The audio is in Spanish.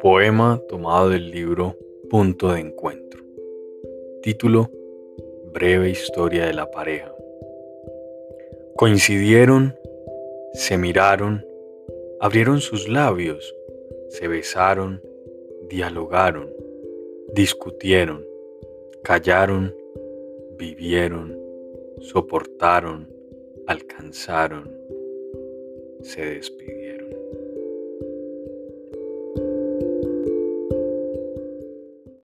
Poema tomado del libro Punto de Encuentro. Título Breve historia de la pareja. Coincidieron, se miraron, abrieron sus labios, se besaron, dialogaron, discutieron, callaron, vivieron, soportaron, alcanzaron, se despidieron.